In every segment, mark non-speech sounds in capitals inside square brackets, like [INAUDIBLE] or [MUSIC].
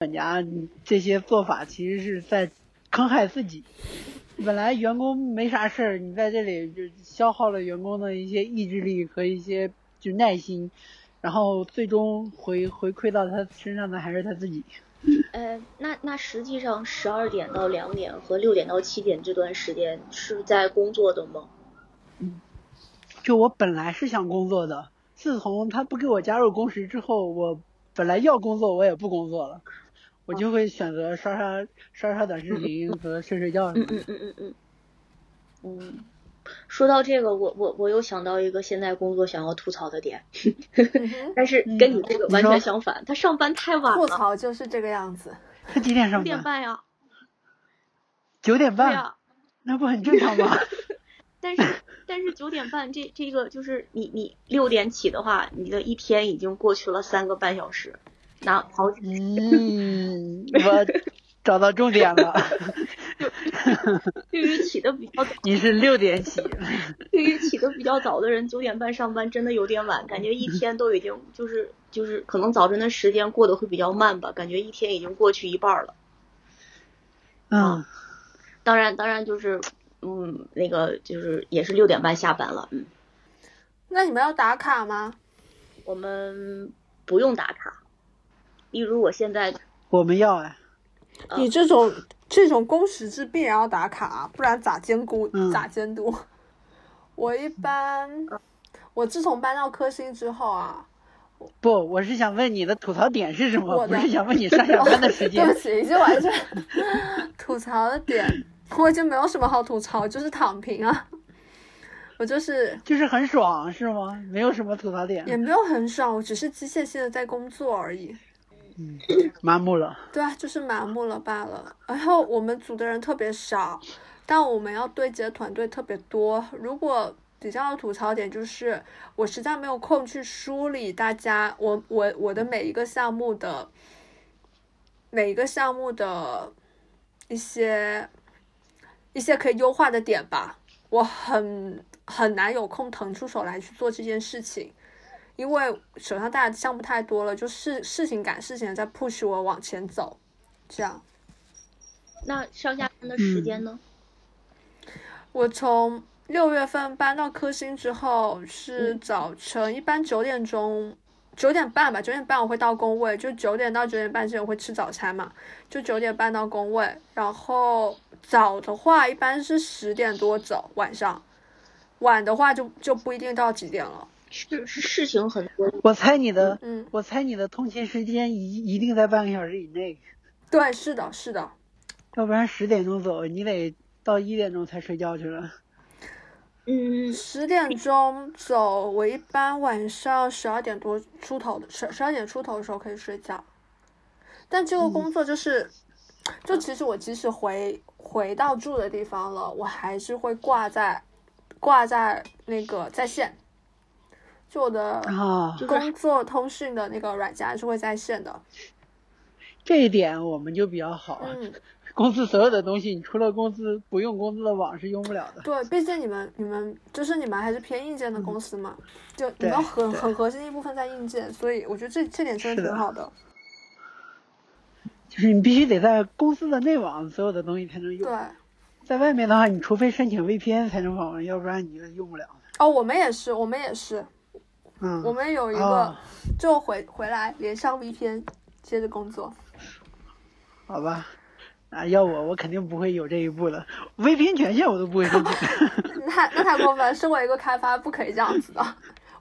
管家这些做法其实是在坑害自己。本来员工没啥事儿，你在这里就消耗了员工的一些意志力和一些就耐心，然后最终回回馈到他身上的还是他自己。呃，那那实际上十二点到两点和六点到七点这段时间是在工作的吗？嗯，就我本来是想工作的，自从他不给我加入工时之后，我本来要工作我也不工作了。我就会选择刷刷刷刷短视频和睡睡觉。嗯嗯嗯嗯嗯。嗯，说到这个，我我我又想到一个现在工作想要吐槽的点，[LAUGHS] 但是跟你这个完全相反，他上班太晚了。吐槽就是这个样子。他几点上班？九点半呀。九点半。那不很正常吗？[LAUGHS] 但是但是九点半这这个就是你你六点起的话，你的一天已经过去了三个半小时。那好，嗯，我 [LAUGHS] 找到重点了。对于起的比较早，[LAUGHS] 你是六点起。[LAUGHS] 对于起的比较早的人，九点半上班真的有点晚，感觉一天都已经就是就是可能早晨的时间过得会比较慢吧，感觉一天已经过去一半了。嗯，当然当然就是嗯那个就是也是六点半下班了，嗯。那你们要打卡吗？我们不用打卡。例如我现在，我们要哎，你这种这种工时制必然要打卡，不然咋监督咋监督？[LAUGHS] 我一般，我自从搬到科兴之后啊，不，我是想问你的吐槽点是什么？不是想问你上下班的时 [LAUGHS] 间。对不起，已经完全吐槽的点，我已经没有什么好吐槽，就是躺平啊。我就是就是很爽是吗？没有什么吐槽点。也没有很爽，我只是机械性的在工作而已。麻木了。对啊，就是麻木了罢了。然后我们组的人特别少，但我们要对接的团队特别多。如果比较吐槽点就是，我实在没有空去梳理大家，我我我的每一个项目的每一个项目的一些一些可以优化的点吧，我很很难有空腾出手来去做这件事情。因为手上大的项目太多了，就是事情赶事情在 push 我往前走，这样。那上下班的时间呢？我从六月份搬到科兴之后，是早晨一般九点钟，九点半吧，九点半我会到工位，就九点到九点半之前我会吃早餐嘛，就九点半到工位。然后早的话一般是十点多走，晚上，晚的话就就不一定到几点了。是是事情很多，我猜你的，嗯，我猜你的通勤时间一一定在半个小时以内。对，是的，是的。要不然十点钟走，你得到一点钟才睡觉去了。嗯，十点钟走，我一般晚上十二点多出头的十十二点出头的时候可以睡觉。但这个工作就是，就其实我即使回回到住的地方了，我还是会挂在挂在那个在线。就我的工作通讯的那个软件是会在线的，这一点我们就比较好。嗯，公司所有的东西，你除了公司不用公司的网是用不了的。对，毕竟你们你们就是你们还是偏硬件的公司嘛，就你们很很核心一部分在硬件，所以我觉得这这点真的挺好的。就是你必须得在公司的内网，所有的东西才能用。对，在外面的话，你除非申请 VPN 才能访问，要不然你就用不了。哦，我们也是，我们也是。嗯，我们有一个，就回回来连上 VPN，接着工作。好吧，啊，要我我肯定不会有这一步的，VPN 权限我都不会申请。[LAUGHS] 那那太过分，身为一个开发不可以这样子的。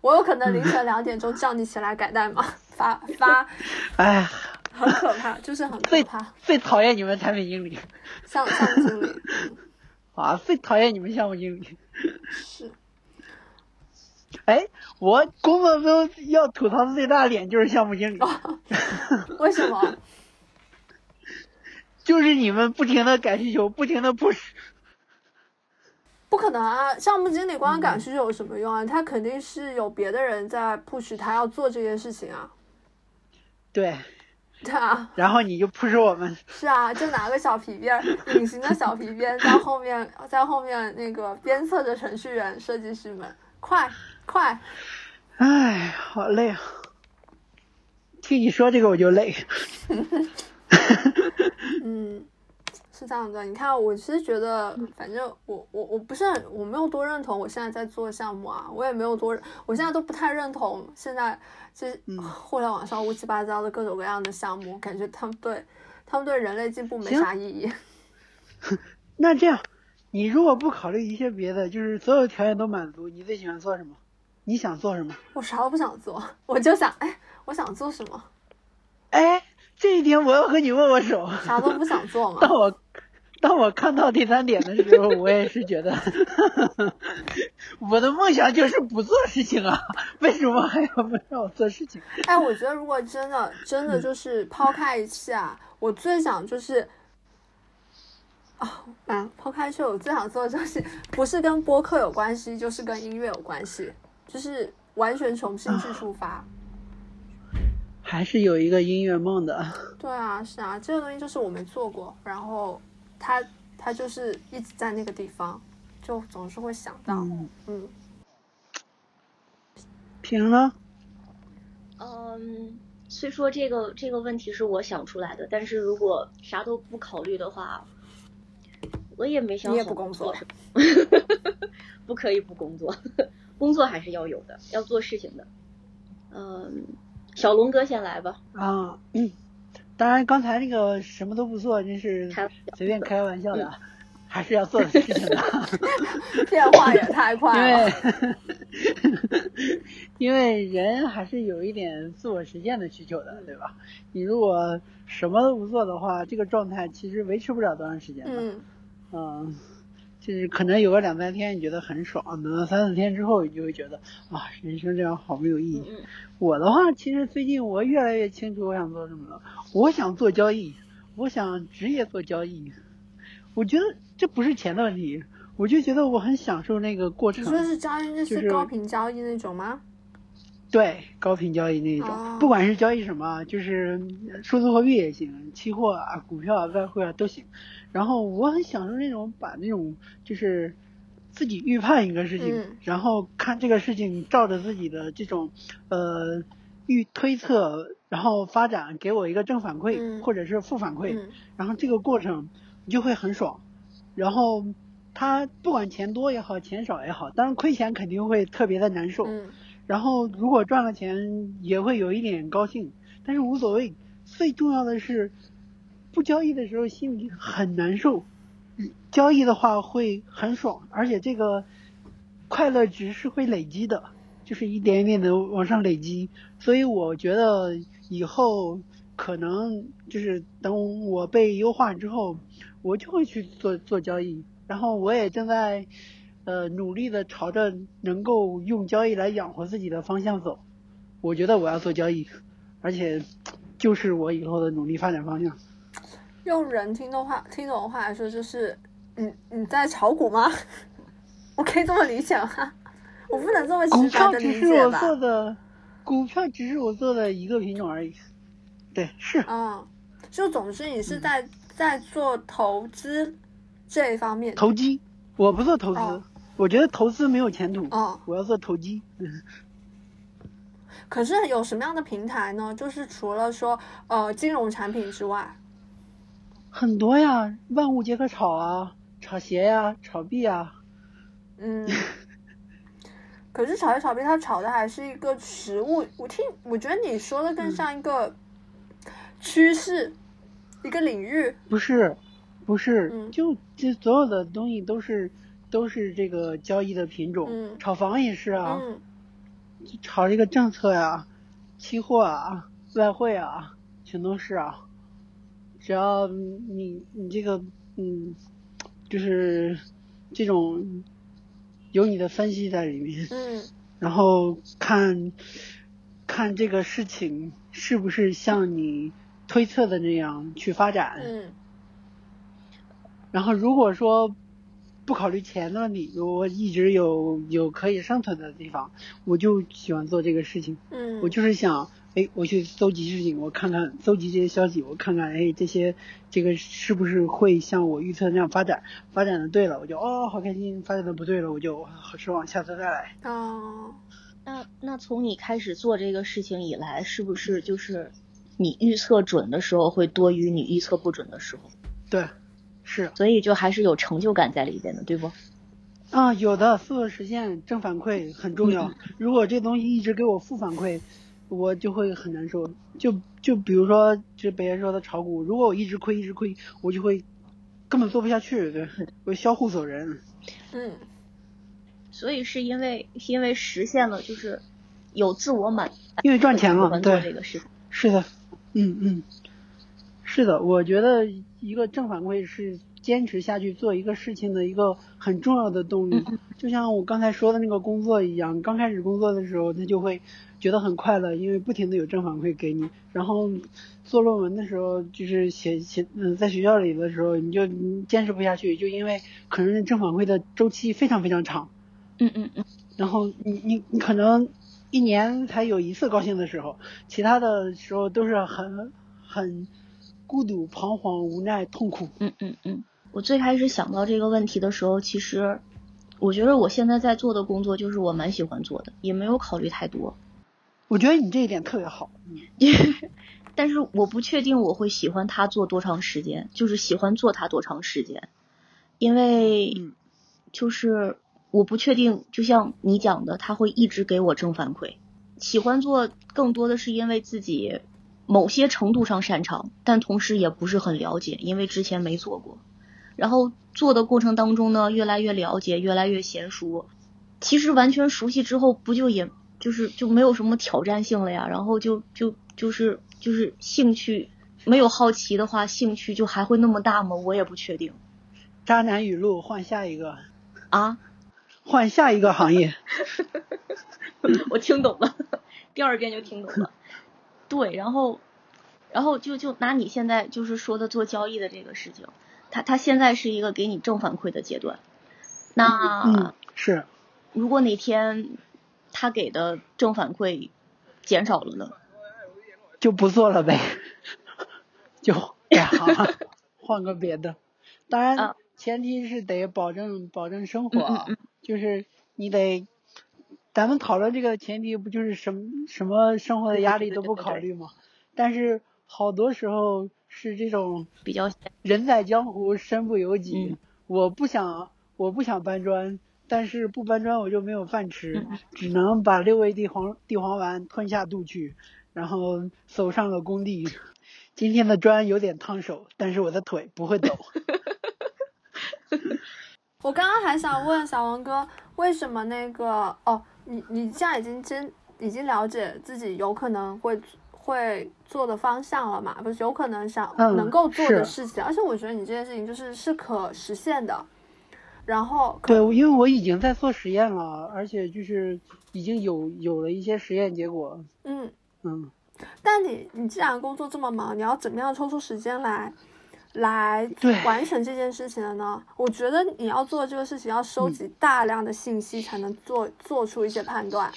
我有可能凌晨两点钟叫你起来改代码，发发。[LAUGHS] 哎，很可怕，就是很可怕。最讨厌你们产品经理。项项目经理。[LAUGHS] 啊，最讨厌你们项目经理。是。哎，我工作中要吐槽的最大点就是项目经理。为什么？[LAUGHS] 就是你们不停的改需求，不停的 push。不可能啊！项目经理光改需求有什么用啊？他肯定是有别的人在 push 他要做这件事情啊。对。对啊。然后你就 push 我们。是啊，就拿个小皮鞭，隐形的小皮鞭在后面，在后面那个鞭策着程序员、设计师们，快！快，哎，好累啊！听你说这个我就累。[LAUGHS] 嗯，是这样的。你看，我其实觉得，反正我我我不是很，我没有多认同我现在在做项目啊，我也没有多，我现在都不太认同现在这互联网上乌七八糟的各种各样的项目，感觉他们对他们对人类进步没啥意义。[LAUGHS] 那这样，你如果不考虑一些别的，就是所有条件都满足，你最喜欢做什么？你想做什么？我啥都不想做，我就想，哎，我想做什么？哎。这一点我要和你握握手。啥都不想做吗？当我当我看到第三点的时候，我也是觉得，[LAUGHS] 我的梦想就是不做事情啊！为什么还要不让我做事情？哎，我觉得如果真的真的就是抛开一切啊，我最想就是啊啊，抛开去，我最想做的就是不是跟播客有关系，就是跟音乐有关系，就是完全重新去出发。还是有一个音乐梦的。对啊，是啊，这个东西就是我没做过，然后他他就是一直在那个地方，就总是会想到。嗯。平了？嗯，虽说这个这个问题是我想出来的，但是如果啥都不考虑的话，我也没想好。你也不工作？[LAUGHS] 不可以不工作，工作还是要有的，要做事情的。嗯。小龙哥先来吧。啊，嗯，当然，刚才那个什么都不做，这是随便开玩笑的，还是要做的事情的。[LAUGHS] 变化也太快了。因为，因为人还是有一点自我实现的需求的，对吧？你如果什么都不做的话，这个状态其实维持不了多长时间的。嗯。嗯。就是可能有个两三天你觉得很爽，等到三四天之后你就会觉得啊，人生这样好没有意义。我的话，其实最近我越来越清楚我想做什么了。我想做交易，我想职业做交易。我觉得这不是钱的问题，我就觉得我很享受那个过程。你说是交易，那是高频交易那种吗？对，高频交易那一种，不管是交易什么，就是数字货币也行，期货啊、股票啊、外汇啊都行。然后我很享受那种把那种就是自己预判一个事情，然后看这个事情照着自己的这种呃预推测，然后发展给我一个正反馈或者是负反馈，然后这个过程你就会很爽。然后他不管钱多也好，钱少也好，当然亏钱肯定会特别的难受。然后如果赚了钱也会有一点高兴，但是无所谓。最重要的是。不交易的时候心里很难受，交易的话会很爽，而且这个快乐值是会累积的，就是一点一点的往上累积。所以我觉得以后可能就是等我被优化之后，我就会去做做交易。然后我也正在呃努力的朝着能够用交易来养活自己的方向走。我觉得我要做交易，而且就是我以后的努力发展方向。用人听的话、听懂的话来说，就是你你在炒股吗？[LAUGHS] 我可以这么理解吗？[LAUGHS] 我不能这么直白的理解吧？股票只是我做的，股票只是我做的一个品种而已。对，是。嗯，就总之你是在在做投资这一方面。投机，我不做投资，我觉得投资没有前途。哦，我要做投机。[LAUGHS] 可是有什么样的平台呢？就是除了说呃金融产品之外。很多呀，万物皆可炒啊，炒鞋呀，炒币啊。嗯。可是炒鞋炒币，它炒的还是一个实物。我听，我觉得你说的更像一个趋势，一个领域。不是，不是，就这所有的东西都是都是这个交易的品种。嗯。炒房也是啊。嗯。炒这个政策呀，期货啊，外汇啊，全都是啊。只要你你这个嗯，就是这种有你的分析在里面，嗯，然后看看这个事情是不是像你推测的那样去发展，嗯，然后如果说不考虑钱的问题，我一直有有可以生存的地方，我就喜欢做这个事情，嗯，我就是想。哎，我去搜集事情，我看看搜集这些消息，我看看，哎，这些这个是不是会像我预测那样发展？发展的对了，我就哦，好开心；发展的不对了，我就好失望，下次再来。哦，那那从你开始做这个事情以来，是不是就是你预测准的时候会多于你预测不准的时候？对，是，所以就还是有成就感在里边的，对不？啊，有的，自我实现正反馈很重要。如果这东西一直给我负反馈，我就会很难受。就就比如说，就别人说的炒股，如果我一直亏一直亏，我就会根本做不下去，对，我销户走人。嗯，所以是因为是因为实现了，就是有自我满，因为赚钱了，对，这个事是的，嗯嗯，是的，我觉得一个正反馈是。坚持下去做一个事情的一个很重要的动力，就像我刚才说的那个工作一样，刚开始工作的时候，他就会觉得很快乐，因为不停的有正反馈给你。然后做论文的时候，就是写写嗯，在学校里的时候，你就坚持不下去，就因为可能正反馈的周期非常非常长。嗯嗯嗯。然后你你你可能一年才有一次高兴的时候，其他的时候都是很很孤独、彷徨、无奈、痛苦。嗯嗯嗯。我最开始想到这个问题的时候，其实我觉得我现在在做的工作就是我蛮喜欢做的，也没有考虑太多。我觉得你这一点特别好，[LAUGHS] 但是我不确定我会喜欢他做多长时间，就是喜欢做他多长时间，因为就是我不确定，就像你讲的，他会一直给我正反馈。喜欢做更多的是因为自己某些程度上擅长，但同时也不是很了解，因为之前没做过。然后做的过程当中呢，越来越了解，越来越娴熟。其实完全熟悉之后，不就也就是就没有什么挑战性了呀？然后就就就是就是兴趣没有好奇的话，兴趣就还会那么大吗？我也不确定。渣男语录，换下一个啊，[LAUGHS] 换下一个行业。[LAUGHS] 我听懂了，[LAUGHS] 第二遍就听懂了。对，然后然后就就拿你现在就是说的做交易的这个事情。他他现在是一个给你正反馈的阶段，那是如果哪天他给的正反馈减少了呢？就不做了呗，[LAUGHS] 就改行，[LAUGHS] 换个别的。当然，前提是得保证保证生活，就是你得，咱们讨论这个前提不就是什么什么生活的压力都不考虑吗？但是好多时候。是这种比较人在江湖身不由己，我不想我不想搬砖，但是不搬砖我就没有饭吃，只能把六味地黄地黄丸吞下肚去，然后走上了工地。今天的砖有点烫手，但是我的腿不会抖。[LAUGHS] 我刚刚还想问小王哥，为什么那个哦，你你现在已经真已经了解自己有可能会。会做的方向了嘛？不是有可能想能够做的事情，而且我觉得你这件事情就是是可实现的。然后对，因为我已经在做实验了，而且就是已经有有了一些实验结果。嗯嗯。但你你既然工作这么忙，你要怎么样抽出时间来来完成这件事情的呢？我觉得你要做这个事情，要收集大量的信息，才能做做出一些判断。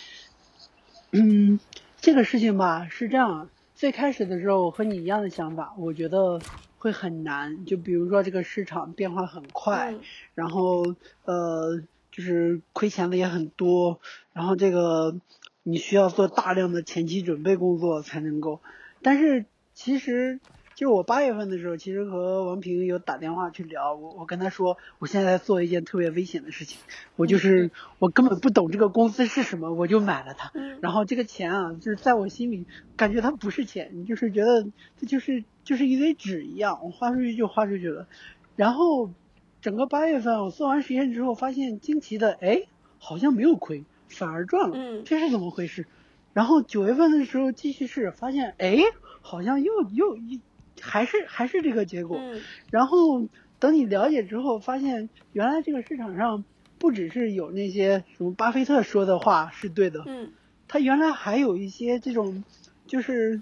嗯。这个事情吧是这样，最开始的时候我和你一样的想法，我觉得会很难。就比如说这个市场变化很快，然后呃就是亏钱的也很多，然后这个你需要做大量的前期准备工作才能够。但是其实。就是我八月份的时候，其实和王平有打电话去聊，我我跟他说，我现在在做一件特别危险的事情，我就是我根本不懂这个公司是什么，我就买了它，然后这个钱啊，就是在我心里感觉它不是钱，你就是觉得它就是就是一堆纸一样，我花出去就花出去了，然后整个八月份我做完实验之后，发现惊奇的，哎，好像没有亏，反而赚了，这是怎么回事？然后九月份的时候继续试，发现哎，好像又又一。还是还是这个结果，然后等你了解之后，发现原来这个市场上不只是有那些什么巴菲特说的话是对的，嗯，他原来还有一些这种，就是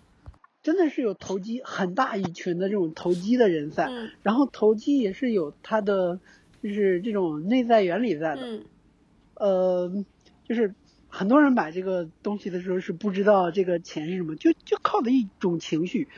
真的是有投机很大一群的这种投机的人在，然后投机也是有它的就是这种内在原理在的，呃，就是很多人买这个东西的时候是不知道这个钱是什么，就就靠的一种情绪。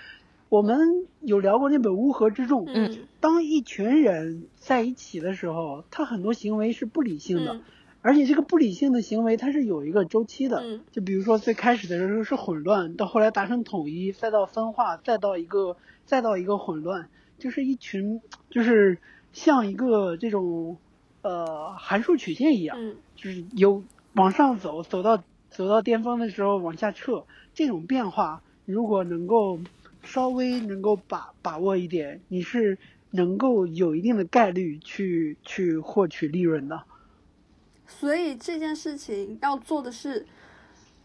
我们有聊过那本《乌合之众》。嗯，当一群人在一起的时候，他很多行为是不理性的，而且这个不理性的行为它是有一个周期的。嗯，就比如说最开始的时候是混乱，到后来达成统一，再到分化，再到一个再到一个混乱，就是一群就是像一个这种呃函数曲线一样，嗯。就是有往上走，走到走到巅峰的时候往下撤，这种变化如果能够稍微能够把把握一点，你是能够有一定的概率去去获取利润的。所以这件事情要做的是，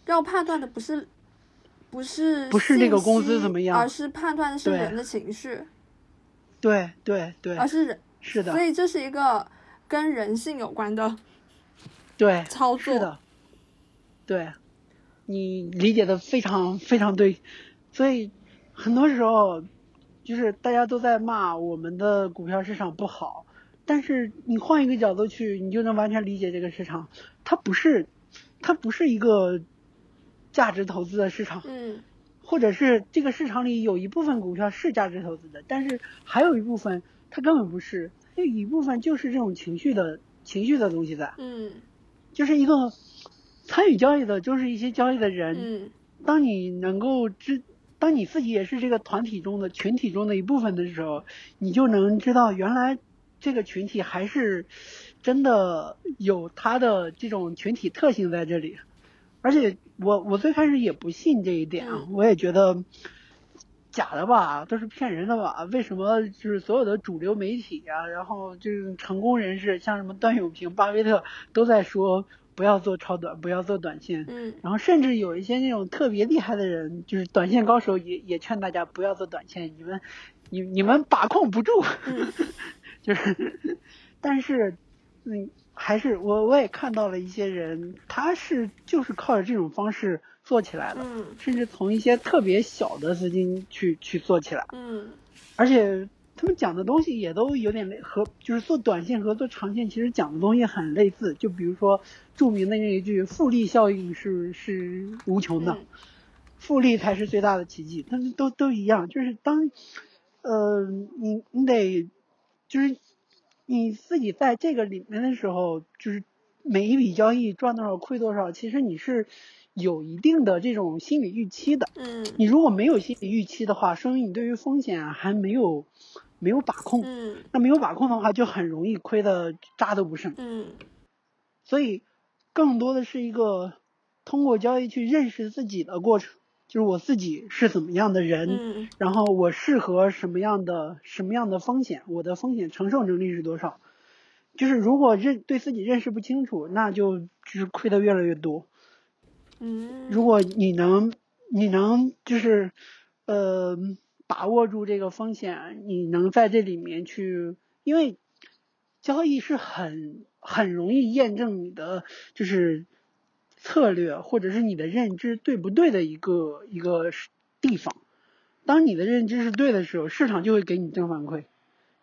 要判断的不是不是不是那个信公司怎么样。而是判断的是人的情绪，对对对而，是人，是的。所，以这是一个跟人性有关的对，操作。是的，对，你理解的非常非常对，所以很多时候就是大家都在骂我们的股票市场不好，但是你换一个角度去，你就能完全理解这个市场，它不是它不是一个价值投资的市场，嗯或者是这个市场里有一部分股票是价值投资的，但是还有一部分它根本不是，有一部分就是这种情绪的情绪的东西在。嗯就是一个参与交易的，就是一些交易的人。嗯当你能够知，当你自己也是这个团体中的群体中的一部分的时候，你就能知道原来这个群体还是真的有它的这种群体特性在这里。而且我我最开始也不信这一点啊，嗯我也觉得假的吧，都是骗人的吧？为什么就是所有的主流媒体啊，然后就是成功人士，像什么段永平、巴菲特都在说不要做超短，不要做短线。嗯。然后甚至有一些那种特别厉害的人，就是短线高手也也劝大家不要做短线，你们你你们把控不住，嗯。[LAUGHS] 就是，但是嗯，还是我我也看到了一些人，他是就是靠着这种方式做起来的，嗯。甚至从一些特别小的资金去去做起来，嗯。而且他们讲的东西也都有点类和，就是做短线和做长线其实讲的东西很类似。就比如说著名的那一句“复利效应是 [LAUGHS] 是无穷的，嗯复利才是最大的奇迹”，但是都都一样，就是当呃你你得就是你自己在这个里面的时候，就是每一笔交易赚多少亏多少，其实你是有一定的这种心理预期的。嗯你如果没有心理预期的话，说明你对于风险还没有没有把控。嗯那没有把控的话，就很容易亏的渣都不剩。嗯所以，更多的是一个通过交易去认识自己的过程，就是我自己是怎么样的人，嗯然后我适合什么样的什么样的风险，我的风险承受能力是多少。就是如果认对自己认识不清楚，那就就是亏的越来越多。嗯，如果你能，你能就是，呃，把握住这个风险，你能在这里面去，因为交易是很很容易验证你的就是策略或者是你的认知对不对的一个一个地方。当你的认知是对的时候，市场就会给你正反馈；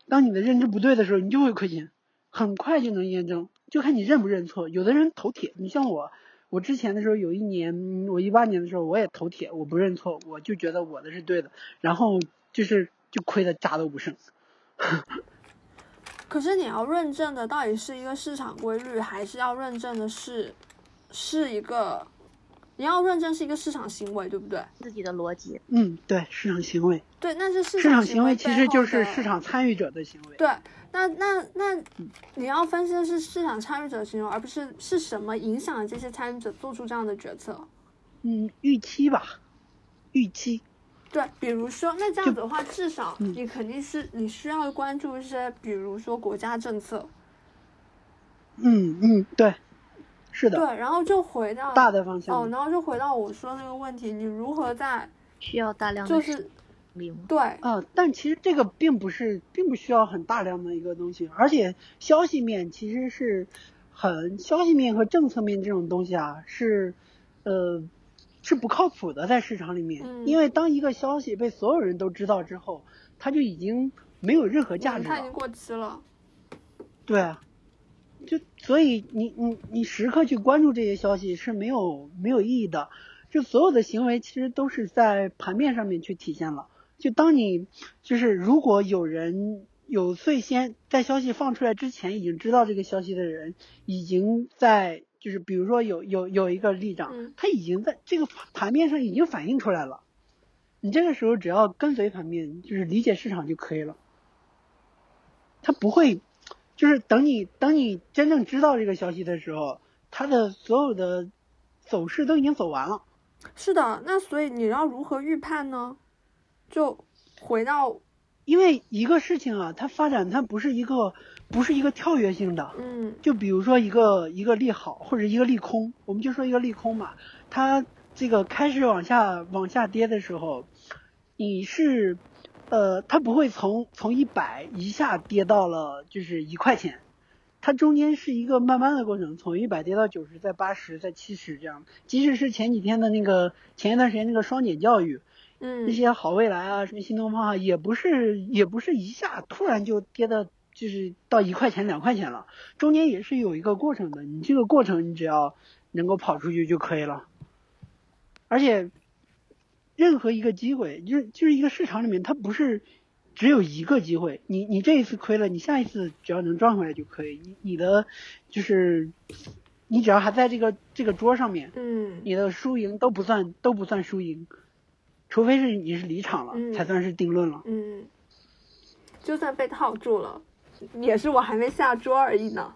当你的认知不对的时候，你就会亏钱，很快就能验证，就看你认不认错。有的人投铁，你像我。我之前的时候有一年，我一八年的时候我也投铁，我不认错，我就觉得我的是对的，然后就是就亏的渣都不剩。[LAUGHS] 可是你要认证的到底是一个市场规律，还是要认证的是是一个你要认证是一个市场行为，对不对？自己的逻辑。嗯，对，市场行为，对，那是市市场行行为其实就是市场参与者的行为。对，那那那你要分析的是市场参与者的行为，而不是是什么影响了这些参与者做出这样的决策。嗯，预期吧，预期。对，比如说，那这样子的话，至少嗯你肯定是你需要关注一些，比如说国家政策。嗯嗯，对，是的，对，然后就回到大的方向。哦，然后就回到我说那个问题，你如何在需要大量的就是？对啊，但其实这个并不是，并不需要很大量的一个东西，而且消息面其实是很消息面和政策面这种东西啊，是呃是不靠谱的，在市场里面，嗯因为当一个消息被所有人都知道之后，它就已经没有任何价值了。嗯它已经过期了。对啊，就所以你你你时刻去关注这些消息是没有没有意义的。就所有的行为其实都是在盘面上面去体现了。就当你就是如果有人有最先在消息放出来之前已经知道这个消息的人，已经在就是比如说有有有一个立涨，嗯他已经在这个盘盘面上已经反映出来了。你这个时候只要跟随盘面，就是理解市场就可以了。他不会，就是等你等你真正知道这个消息的时候，它的所有的走势都已经走完了。是的，那所以你要如何预判呢？就回到，因为一个事情啊，它发展它不是一个不是一个跳跃性的，嗯就比如说一个一个利好或者一个利空，我们就说一个利空嘛，它这个开始往下往下跌的时候，你是呃，它不会从从一百一下跌到了就是一块钱，它中间是一个慢慢的过程，从一百跌到九十，再八十，再七十这样。即使是前几天的那个前一段时间那个双减教育，嗯那些好未来啊，什么新东方啊，也不是也不是一下突然就跌的，就是到一块钱两块钱了，中间也是有一个过程的。你这个过程你只要能够跑出去就可以了。而且，任何一个机会，就是就是一个市场里面，它不是只有一个机会。你你这一次亏了，你下一次只要能赚回来就可以。你你的就是你只要还在这个这个桌上面，嗯你的输赢都不算都不算输赢，除非是你是离场了，嗯才算是定论了。嗯，就算被套住了，也是我还没下桌而已呢。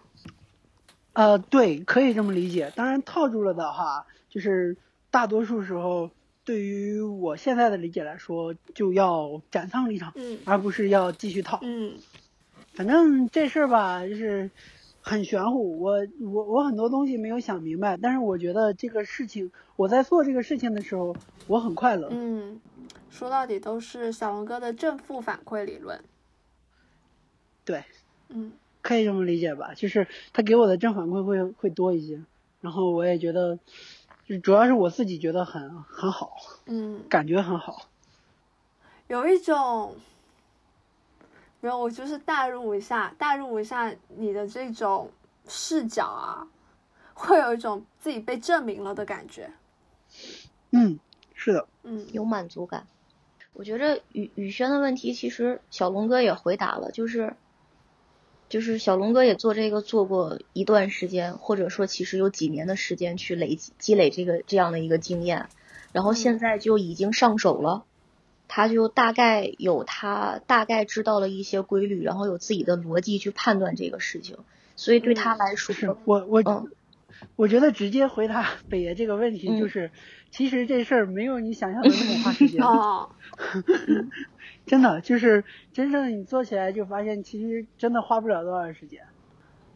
呃，对，可以这么理解。当然套住了的话，就是大多数时候，对于我现在的理解来说，就要斩仓离场，嗯而不是要继续套。嗯反正这事儿吧，就是很玄乎。我我我很多东西没有想明白，但是我觉得这个事情，我在做这个事情的时候，我很快乐。嗯，说到底都是小龙哥的正负反馈理论。对，嗯可以这么理解吧？就是他给我的正反馈会会多一些，然后我也觉得，就主要是我自己觉得很很好，嗯，感觉很好。有一种，没有，我就是代入一下，代入一下你的这种视角啊，会有一种自己被证明了的感觉。嗯，是的，嗯有满足感。我觉着宇宇轩的问题，其实小龙哥也回答了，就是就是小龙哥也做这个做过一段时间，或者说其实有几年的时间去累积积累这个这样的一个经验，然后现在就已经上手了。他就大概有他大概知道了一些规律，然后有自己的逻辑去判断这个事情，所以对他来说，是我我、嗯。我觉得直接回答北爷这个问题嗯。就是，其实这事儿没有你想象的那么花时间。哦，[LAUGHS] 真的就是真正你做起来就发现，其实真的花不了多少时间。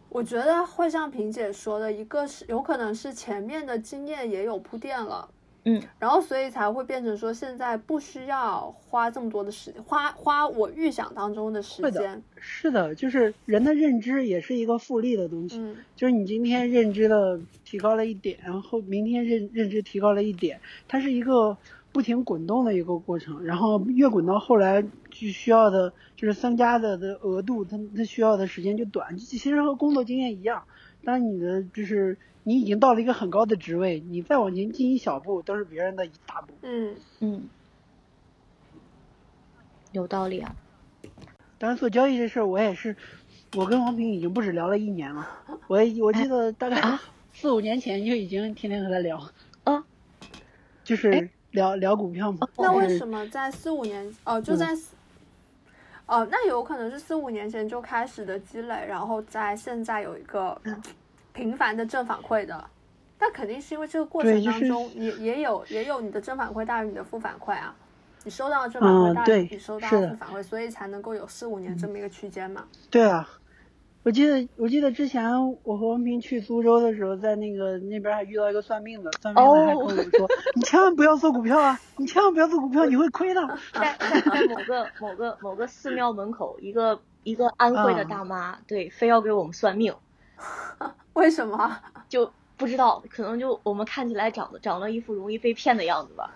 我觉得会像萍姐说的，一个是有可能是前面的经验也有铺垫了，嗯，然后所以才会变成说现在不需要花这么多的时花花我预想当中的时会的间。是的，就是人的认知也是一个复利的东西。嗯就是你今天认知的提高了一点，然后明天认认知提高了一点，它是一个不停滚动的一个过程，然后越滚到后来就需要的就是增加的的额度，它它需要的时间就短，其实和工作经验一样。当你的就是你已经到了一个很高的职位，你再往前进一小步都是别人的一大步。嗯嗯，有道理啊。当然做交易这事儿，我也是，我跟王平已经不止聊了一年了，我也我记得大概啊四五年前就已经天天和他聊。啊，就是聊聊股票嘛。那为？什么在四五年哦就嗯在四哦那有可能是四五年前就开始的积累，然后在现在有一个嗯频繁的正反馈的。那肯定是因为这个过程当中，也也有也有你的正反馈大于你的负反馈啊，你收到的正反馈大于嗯你收到负反馈，所以才能够有四五年这么一个区间嘛。对啊，我记得我记得之前我和王平去苏州的时候，在那个那边还遇到一个算命的，算命的还跟我说：“你千万不要做股票啊，你千万不要做股票，你会亏的。在在在某个某个某个寺庙门口，一个一个安徽的大妈，对，非要给我们算命，[LAUGHS] 为什么？[LAUGHS] 就不知道，可能就我们看起来长得长了一副容易被骗的样子吧。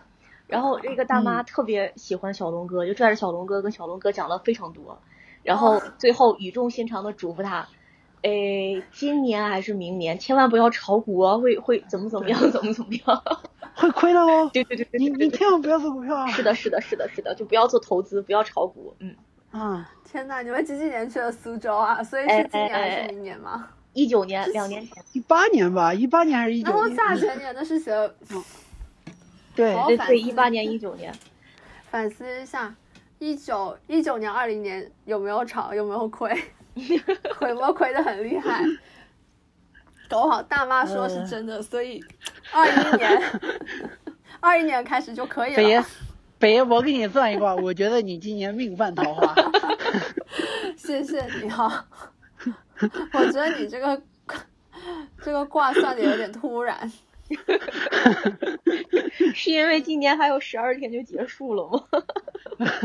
然后这个大妈嗯特别喜欢小龙哥，就拽着小龙哥跟小龙哥讲了非常多，然后最后语重心长的嘱咐他，诶，今年还是明年，千万不要炒股啊，会会怎么怎么样，怎么怎么样。会亏的哦。[LAUGHS] 对对对对你对对对，你千万不要做股票啊。是的，是的，是的，是的，就不要做投资，不要炒股，嗯。啊，天呐，你们几几年去了苏州啊？所以哎是今年还是明年吗？一九年，两年前，一八年吧，一八年还是一然后九年？下前年的事情，对，好反对对，思一八年、一九年，反思一下，一九一九年、二零年有没有炒，有没有亏？[LAUGHS] 亏模亏的很厉害。搞好大妈说是真的，所以二一年，[LAUGHS] 二一年开始就可以了。北爷，北爷，我给你算一卦，我觉得你今年命犯桃花。[LAUGHS] 谢谢你哈，我觉得你这个这个卦算的有点突然。[LAUGHS] 是因为今年还有十二天就结束了吗？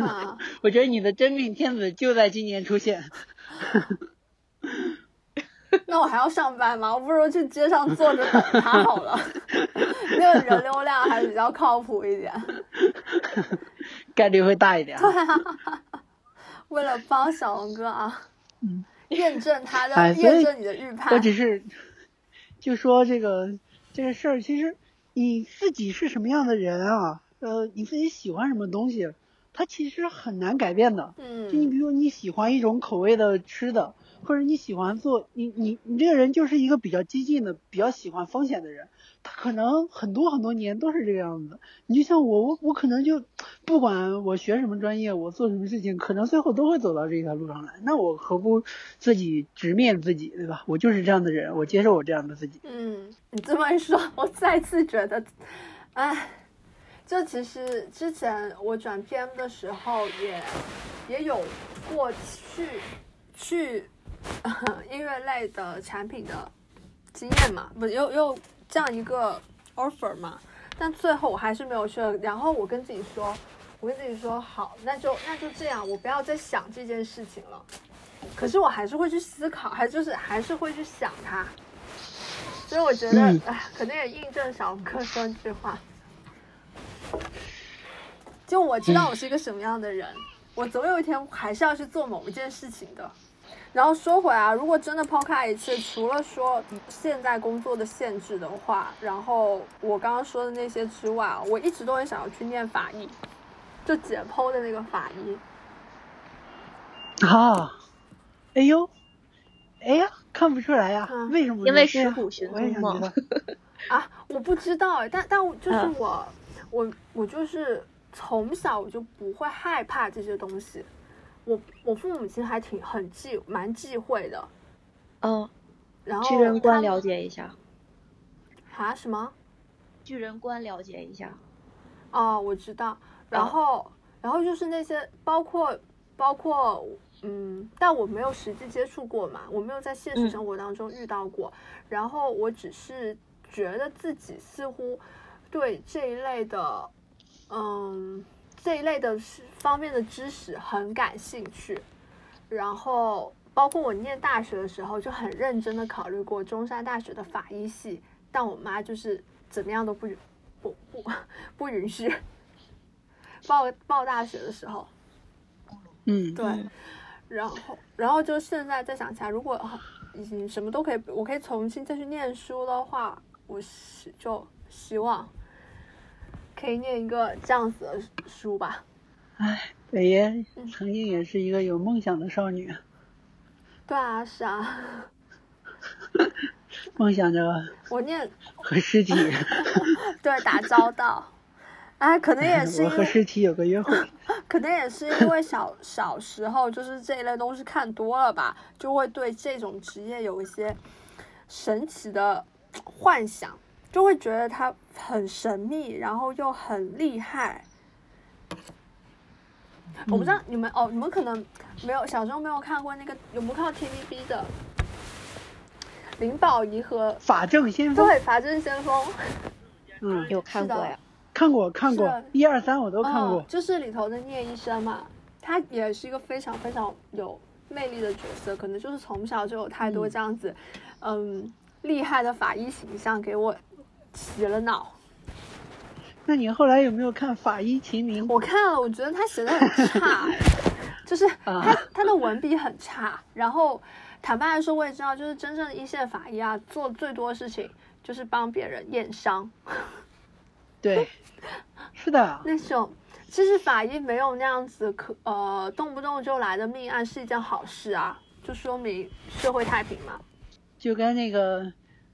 啊，[LAUGHS] 我觉得你的真命天子就在今年出现。[LAUGHS] 那我还要上班吗？我不如去街上坐着等他好了，那个人流量还比较靠谱一点，概率会大一点。对啊，为了帮小龙哥啊，嗯，验证他的，哎，验证你的预判。我只是就说这个这个事儿，其实你自己是什么样的人啊？呃，你自己喜欢什么东西，它其实很难改变的。嗯，就你比如你喜欢一种口味的吃的。或者你喜欢做你你你这个人就是一个比较激进的，比较喜欢风险的人，他可能很多很多年都是这个样子。你就像我，我我可能就不管我学什么专业，我做什么事情，可能最后都会走到这条路上来。那我何不自己直面自己，对吧？我就是这样的人，我接受我这样的自己。嗯，你这么一说，我再次觉得，哎，就其实之前我转 PM 的时候也也有过去去。[LAUGHS] 音乐类的产品的经验嘛，不又又这样一个 offer 嘛，但最后我还是没有去。然后我跟自己说，我跟自己说，好，那就那就这样，我不要再想这件事情了。可是我还是会去思考，还就是还是会去想它。所以我觉得，哎，可能也印证小龙哥说那句话，就我知道我是一个什么样的人，我总有一天还是要去做某一件事情的。然后说回来，如果真的抛开一切，除了说现在工作的限制的话，然后我刚刚说的那些之外，我一直都很想要去念法医，就解剖的那个法医。啊，哎呦，哎呀，看不出来呀，为什么？因为石虎寻踪嘛。[LAUGHS] 啊，我不知道，但但就是我，我我就是从小我就不会害怕这些东西。我我父母亲还挺很忌蛮忌讳的，嗯，然后巨人观了解一下，啊什么？巨人观了解一下，哦，我知道，然后然后就是那些包括包括嗯，但我没有实际接触过嘛，我没有在现实生活当中遇到过，然后我只是觉得自己似乎对这一类的嗯。这一类的方面的知识很感兴趣，然后包括我念大学的时候就很认真的考虑过中山大学的法医系，但我妈就是怎么样都不允不不不允许。报报大学的时候，嗯，对，然后然后就现在再想起来，如果已经什么都可以，我可以重新再去念书的话，我是就希望。可以念一个这样子的书吧。哎，北爷曾经也是一个有梦想的少女。对啊，是啊。梦想着我念和尸体 [LAUGHS] 对打交道。哎，可能也是我和尸体有个约会。[LAUGHS] 可能也是因为小小时候就是这一类东西看多了吧，就会对这种职业有一些神奇的幻想。就会觉得他很神秘，然后又很厉害。我不知道你们哦，你们可能没有小时候没有看过那个，有没有看过 TVB 的林保怡和法证先锋？对，法证先锋。嗯，有看过呀？看过，看过，一二三我都看过。就是里头的聂医生嘛，他也是一个非常非常有魅力的角色，可能就是从小就有太多这样子，嗯，厉害的法医形象给我。洗了脑。那你后来有没有看《法医秦明》？我看了，我觉得他写的很差，[LAUGHS] 就是他他的文笔很差。然后坦白来说，我也知道，就是真正的一线法医啊，做最多的事情就是帮别人验伤。对，[LAUGHS] 是的。那种其实法医没有那样子可呃动不动就来的命案是一件好事啊，就说明社会太平嘛。就跟那个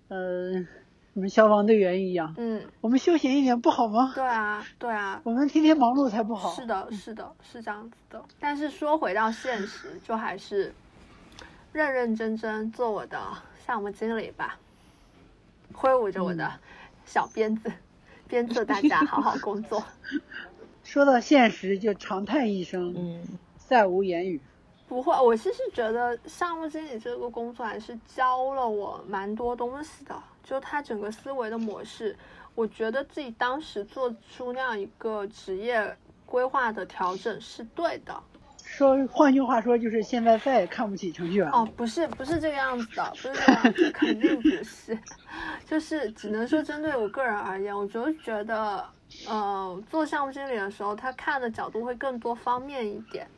呃。我们消防队员一样，嗯，我们休闲一点不好吗？对啊，对啊，我们天天忙碌才不好。是的，是的，是这样子的。但是说回到现实，就还是，认认真真做我的项目经理吧，挥舞着我的小鞭子，鞭策大家好好工作。[LAUGHS] 说到现实，就长叹一声，嗯，再无言语。不会，我其实觉得项目经理这个工作还是教了我蛮多东西的，就他整个思维的模式，我觉得自己当时做出那样一个职业规划的调整是对的。说，换句话说，就是现在再也看不起程序员哦，不是，不是这个样子的，不是这样子，肯定不是，[LAUGHS] 就是只能说针对我个人而言，我就觉得，呃，做项目经理的时候，他看的角度会更多方面一点。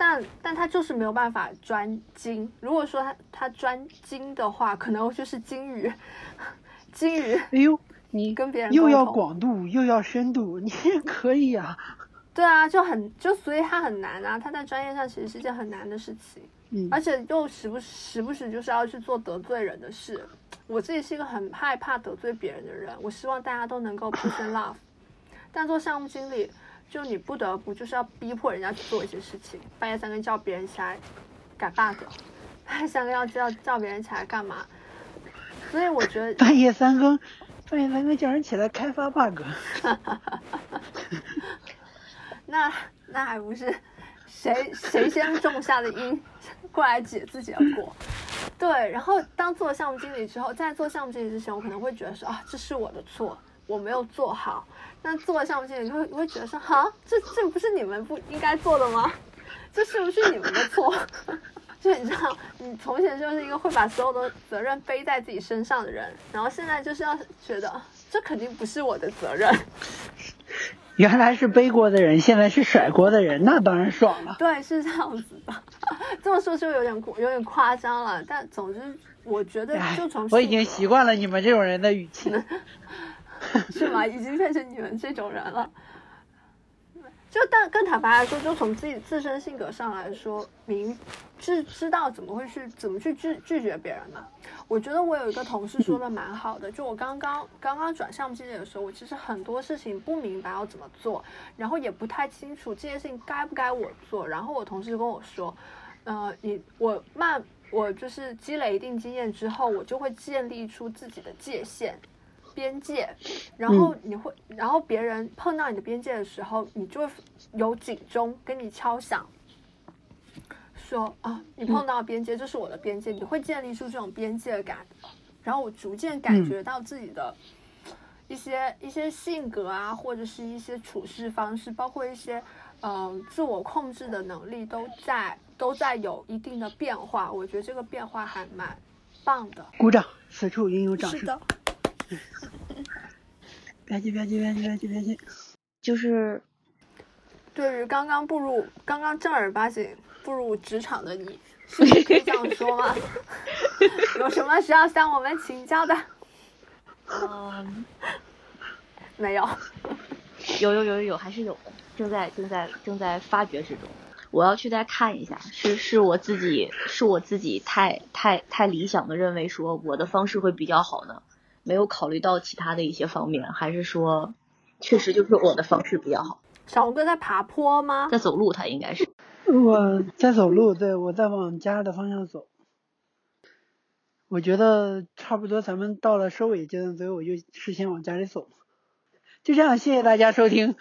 但但他就是没有办法专精。如果说他他专精的话，可能就是金鱼，金鱼。哎呦，你跟别人又要广度又要深度，你也可以啊。对啊，就很就所以他很难啊，他在专业上其实是一件很难的事情。嗯。而且又时不时不时就是要去做得罪人的事。我自己是一个很害怕得罪别人的人，我希望大家都能够 peace and love。但做项目经理。就你不得不就是要逼迫人家去做一些事情，半夜三更叫别人起来改 bug，半夜三更要叫叫别人起来干嘛？所以我觉得半夜三更，半夜三更叫人起来开发 bug，[LAUGHS] 那那还不是谁谁先种下的因，过来解自己的果？对，然后当做项目经理之后，在做项目经理之前，我可能会觉得说啊，这是我的错，我没有做好。那做项目经理就会会觉得说，哈，这这不是你们不应该做的吗？这是不是你们的错？[LAUGHS] 就你知道，你从前就是一个会把所有的责任背在自己身上的人，然后现在就是要觉得这肯定不是我的责任。原来是背锅的人，现在是甩锅的人，那当然爽了。对，是这样子的。[LAUGHS] 这么说就有点有点夸张了，但总之我觉得就从我已经习惯了你们这种人的语气。[LAUGHS] [LAUGHS] 是吗？已经变成你们这种人了。就但更坦白来说，就从自己自身性格上来说，明知知道怎么会去怎么去拒拒绝别人嘛。我觉得我有一个同事说的蛮好的，就我刚刚刚刚转项目经理的时候，我其实很多事情不明白要怎么做，然后也不太清楚这件事情该不该我做。然后我同事就跟我说，呃，你我慢我就是积累一定经验之后，我就会建立出自己的界限。边界，然后你会，然后别人碰到你的边界的时候，你就会有警钟跟你敲响，说啊，你碰到边界，这是我的边界，你会建立出这种边界感，然后我逐渐感觉到自己的一些一些性格啊，或者是一些处事方式，包括一些嗯自我控制的能力，都在都在有一定的变化。我觉得这个变化还蛮棒的。鼓掌，此处应有掌声。是的。[LAUGHS] 别急，别急，别急，别急，别急。就是对于刚刚步入、刚刚正儿八经步入职场的你，[LAUGHS] 可以这样说吗？[LAUGHS] 有什么需要向我们请教的？嗯，没有。有有有有还是有的，正在正在正在发掘之中。我要去再看一下，是是我自己是我自己太太太理想的认为说我的方式会比较好呢。没有考虑到其他的一些方面，还是说，确实就是我的方式比较好。小红哥在爬坡吗？在走路，他应该是。我在走路，对我在往家的方向走。我觉得差不多，咱们到了收尾阶段，所以我就事先往家里走。就这样，谢谢大家收听。